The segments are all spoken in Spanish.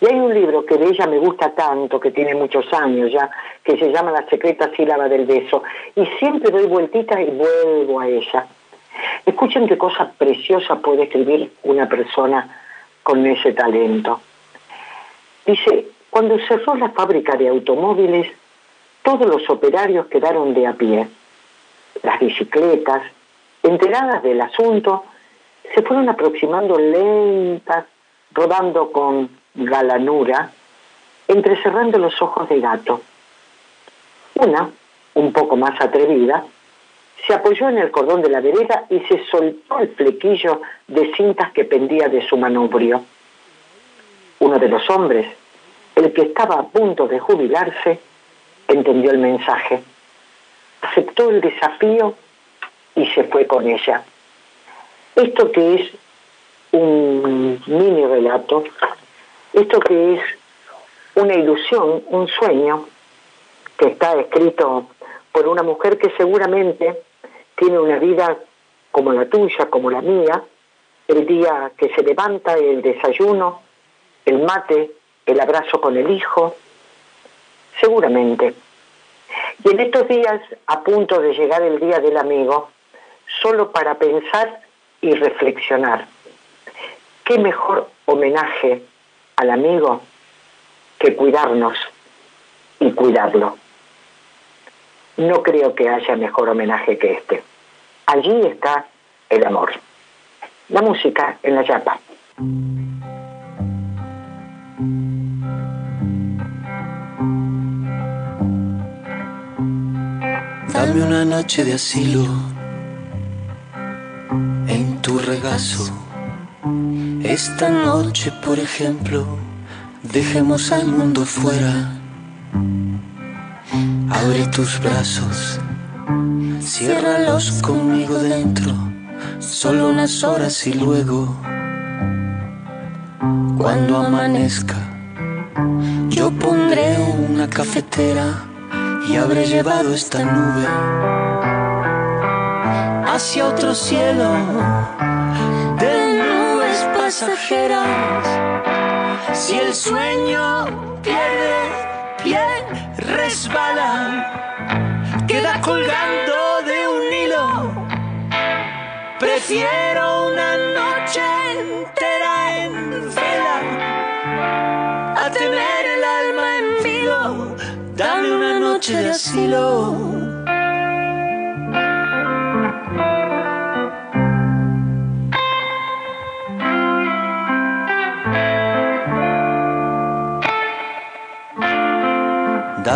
Y hay un libro que de ella me gusta tanto, que tiene muchos años ya, que se llama La secreta sílaba del beso. Y siempre doy vueltitas y vuelvo a ella. Escuchen qué cosa preciosa puede escribir una persona con ese talento. Dice, cuando cerró la fábrica de automóviles, todos los operarios quedaron de a pie. Las bicicletas, enteradas del asunto, se fueron aproximando lentas, rodando con galanura, entrecerrando los ojos de gato. Una, un poco más atrevida, se apoyó en el cordón de la vereda y se soltó el flequillo de cintas que pendía de su manubrio. Uno de los hombres, el que estaba a punto de jubilarse, entendió el mensaje, aceptó el desafío y se fue con ella. Esto que es un mini relato, esto que es una ilusión, un sueño, que está escrito por una mujer que seguramente tiene una vida como la tuya, como la mía, el día que se levanta, el desayuno, el mate, el abrazo con el hijo, seguramente. Y en estos días, a punto de llegar el día del amigo, solo para pensar y reflexionar. ¿Qué mejor homenaje al amigo que cuidarnos y cuidarlo? No creo que haya mejor homenaje que este. Allí está el amor. La música en la yapa. Dame una noche de asilo en tu regazo. Esta noche, por ejemplo, dejemos al mundo fuera. Abre tus brazos, ciérralos conmigo dentro, solo unas horas y luego, cuando amanezca, yo pondré una cafetera y habré llevado esta nube hacia otro cielo Si el sueño pierde pie, resbala, queda colgando de un hilo. Prefiero una noche entera en vela a tener el alma en filo. Dame una noche de asilo.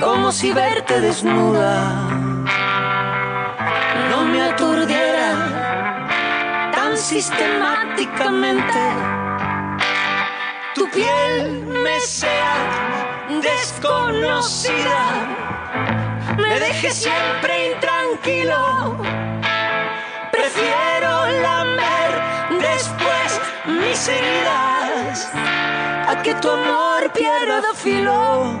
como si verte desnuda no me aturdiera tan sistemáticamente. Tu piel me sea desconocida, me deje siempre intranquilo. Prefiero lamer después mis heridas a que tu amor pierda filo.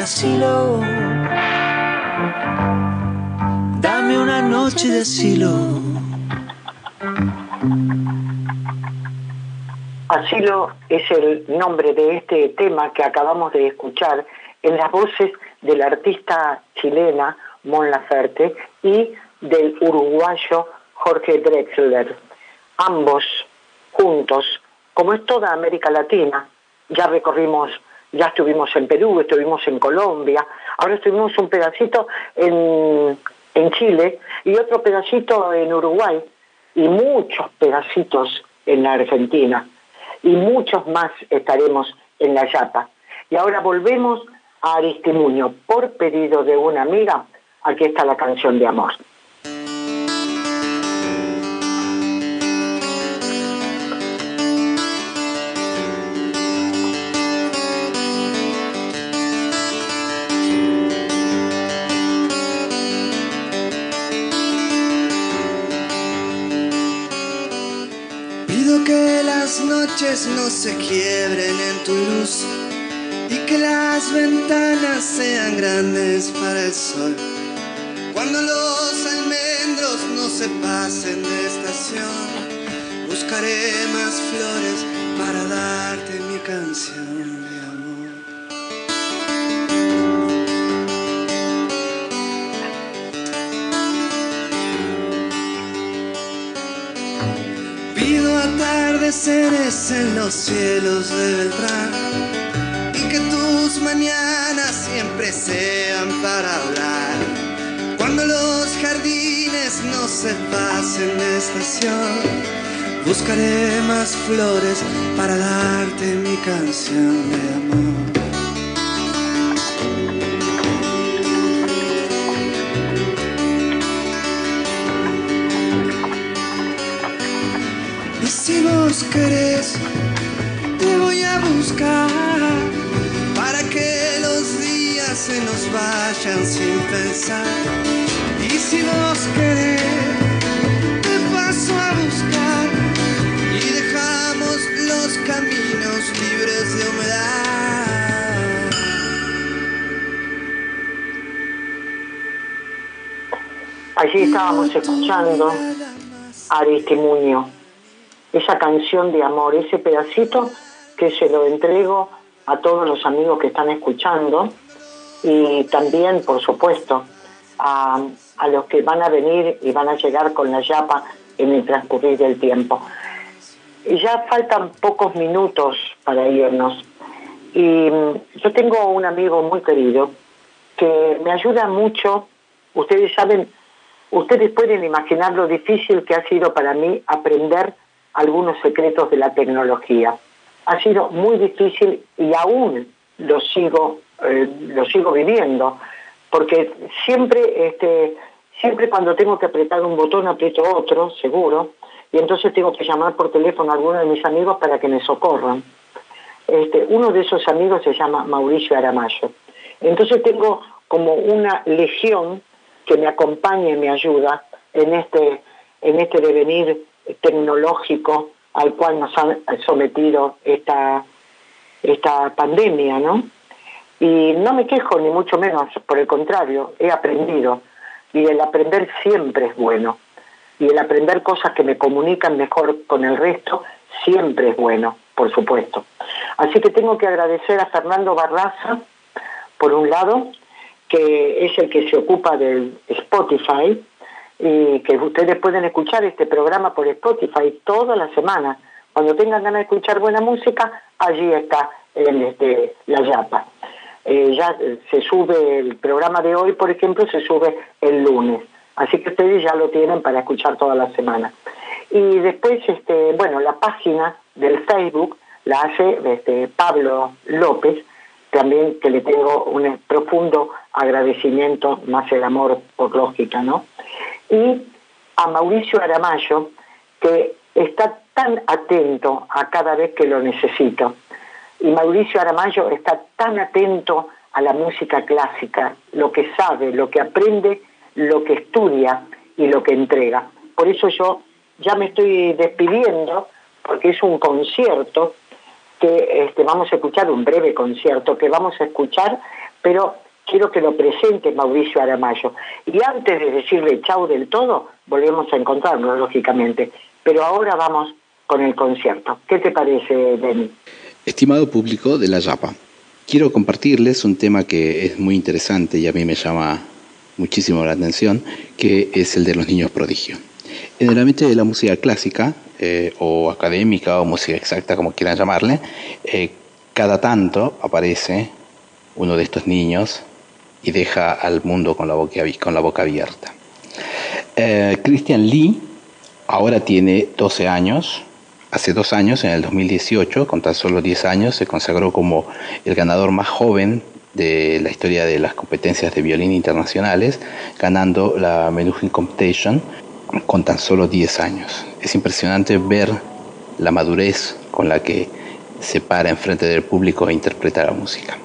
Asilo. Dame una noche de asilo. Asilo es el nombre de este tema que acabamos de escuchar en las voces de la artista chilena Mon Laferte y del uruguayo Jorge Drexler. Ambos juntos, como es toda América Latina, ya recorrimos ya estuvimos en Perú, estuvimos en Colombia, ahora estuvimos un pedacito en, en Chile y otro pedacito en Uruguay y muchos pedacitos en la Argentina y muchos más estaremos en la Yapa. Y ahora volvemos a Aristimuño por pedido de una amiga. Aquí está la canción de amor. Noches no se quiebren en tu luz y que las ventanas sean grandes para el sol. Cuando los almendros no se pasen de estación, buscaré más flores para darte mi canción. En los cielos de Beltrán y que tus mañanas siempre sean para hablar. Cuando los jardines no se pasen de estación, buscaré más flores para darte mi canción de amor. Querés, te voy a buscar para que los días se nos vayan sin pensar. Y si vos querés, te paso a buscar y dejamos los caminos libres de humedad. Allí estábamos escuchando a Aristimuño esa canción de amor, ese pedacito que se lo entrego a todos los amigos que están escuchando y también, por supuesto, a, los que van a venir y van a llegar con la yapa en el transcurrir del tiempo. Ya faltan pocos minutos para irnos. Y mm, yo tengo un amigo muy querido que me ayuda mucho. Ustedes saben, ustedes pueden imaginar lo difícil que ha sido para mí aprender algunos secretos de la tecnología. Ha sido muy difícil y aún lo sigo, eh, lo sigo viviendo, porque siempre, este, siempre cuando tengo que apretar un botón aprieto otro, seguro, y entonces tengo que llamar por teléfono a alguno de mis amigos para que me socorran. Este, uno de esos amigos se llama Mauricio Aramayo. Entonces tengo como una legión que me acompaña y me ayuda en este, en este devenir tecnológico al cual nos han sometido esta, esta pandemia, ¿no? Y no me quejo ni mucho menos, por el contrario, he aprendido y el aprender siempre es bueno y el aprender cosas que me comunican mejor con el resto siempre es bueno, por supuesto. Así que tengo que agradecer a Fernando Barraza, por un lado, que es el que se ocupa del Spotify, y que ustedes pueden escuchar este programa por Spotify toda la semana. Cuando tengan ganas de escuchar buena música, allí está el, este, la Yapa. Eh, ya se sube el programa de hoy, por ejemplo, se sube el lunes. Así que ustedes ya lo tienen para escuchar toda la semana. Y después, este, bueno, la página del Facebook la hace este, Pablo López, también que le tengo un profundo agradecimiento, más el amor por lógica, ¿no? Y a Mauricio Aramayo, que está tan atento a cada vez que lo necesito. Y Mauricio Aramayo está tan atento a la música clásica, lo que sabe, lo que aprende, lo que estudia y lo que entrega. Por eso yo ya me estoy despidiendo, porque es un concierto que este, vamos a escuchar, un breve concierto que vamos a escuchar, pero quiero que lo presente Mauricio Aramayo. Y antes de decirle chau del todo, volvemos a encontrarnos, lógicamente. Pero ahora vamos con el concierto. ¿Qué te parece, Denny? Estimado público de La Yapa, quiero compartirles un tema que es muy interesante y a mí me llama muchísimo la atención, que es el de los niños prodigio. En el ambiente de la música clásica, eh, o académica, o música exacta, como quieran llamarle, eh, cada tanto aparece uno de estos niños y deja al mundo con la boca, abierta. Eh, Christian Lee ahora tiene 12 años. Hace dos años, en el 2018, con tan solo 10 años, se consagró como el ganador más joven de la historia de las competencias de violín internacionales, ganando la Menuhin Competition con tan solo 10 años. Es impresionante ver la madurez con la que se para enfrente del público e interpreta la música.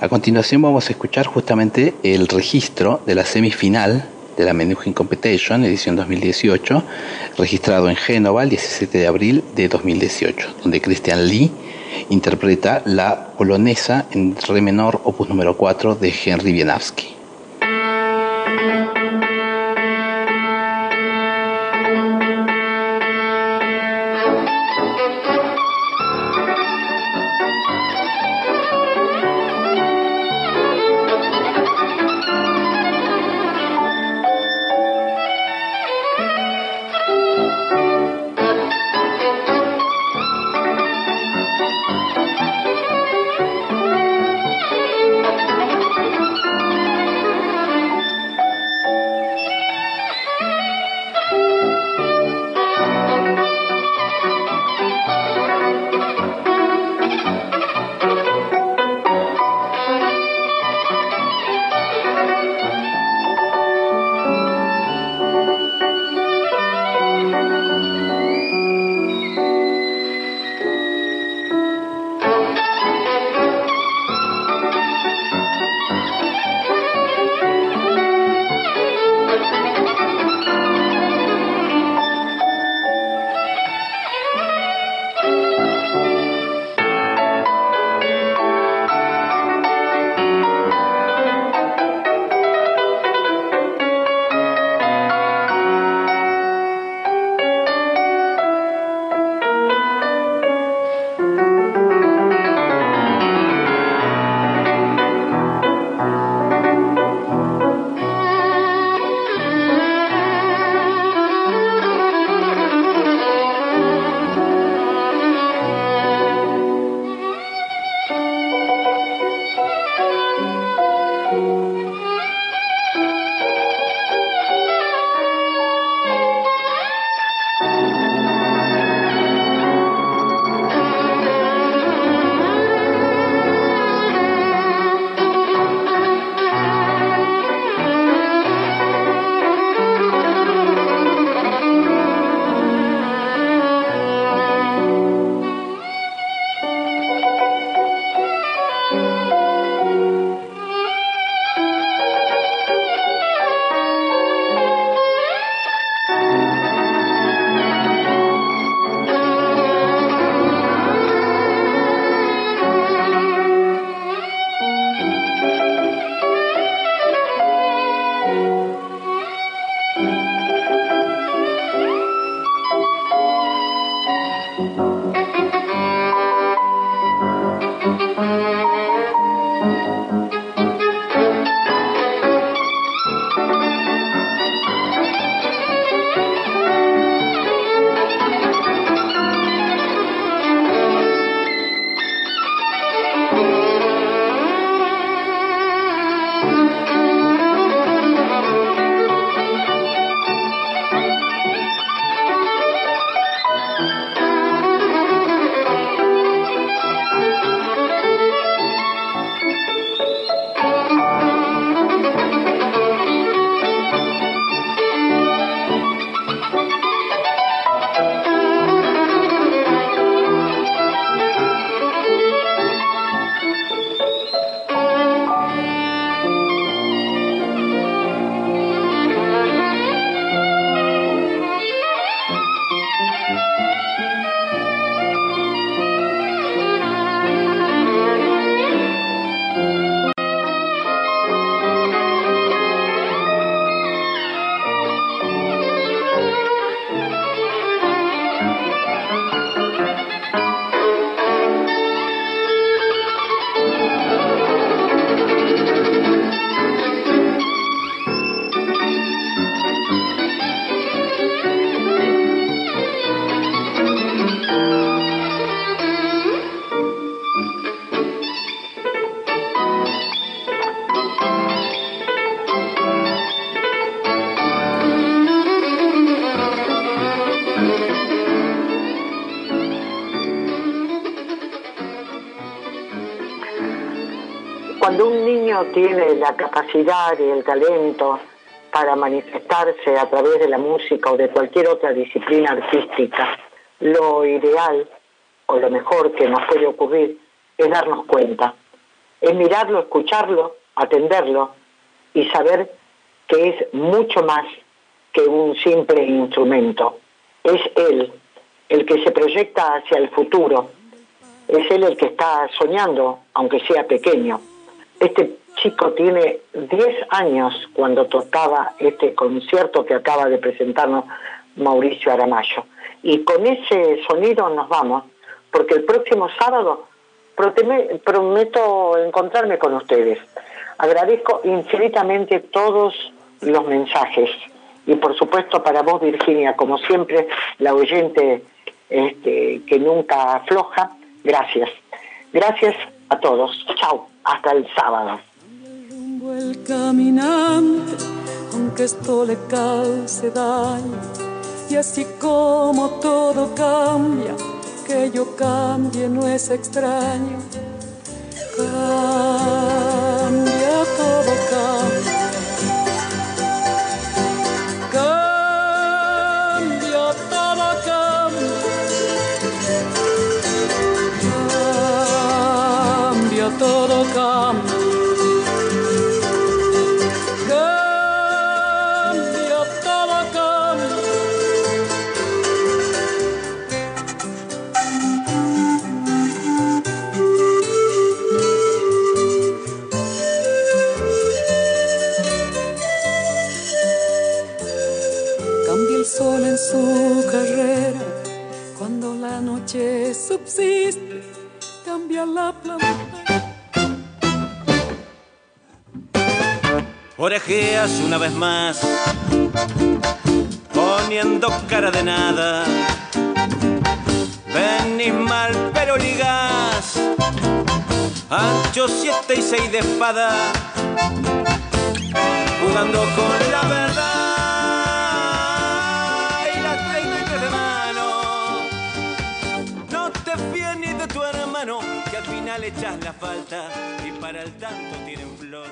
A continuación vamos a escuchar justamente el registro de la semifinal de la Menuhin Competition, edición 2018, registrado en Génova el 17 de abril de 2018, donde Christian Lee interpreta la polonesa en re menor, opus número 4 de Henry Wieniawski. Tiene la capacidad y el talento para manifestarse a través de la música o de cualquier otra disciplina artística, lo ideal o lo mejor que nos puede ocurrir es darnos cuenta, es mirarlo, escucharlo, atenderlo y saber que es mucho más que un simple instrumento. Es él el que se proyecta hacia el futuro, es él el que está soñando, aunque sea pequeño. Este chico tiene 10 años cuando tocaba este concierto que acaba de presentarnos Mauricio Aramayo. Y con ese sonido nos vamos, porque el próximo sábado prometo encontrarme con ustedes. Agradezco infinitamente todos los mensajes y por supuesto para vos Virginia, como siempre, la oyente este, que nunca afloja, gracias. Gracias a todos. Chao, hasta el sábado. El caminante, aunque esto le cause daño, y así como todo cambia, que yo cambie no es extraño. Cambia, todo cambia. todo cambia. Cambia, Orejeas una vez más, poniendo cara de nada. Venís mal, pero ligás. Ancho siete y seis de espada, jugando con la verdad. Y y tres de mano. No te fíes ni de tu hermano, que al final echas la falta y para el tanto tienen flor.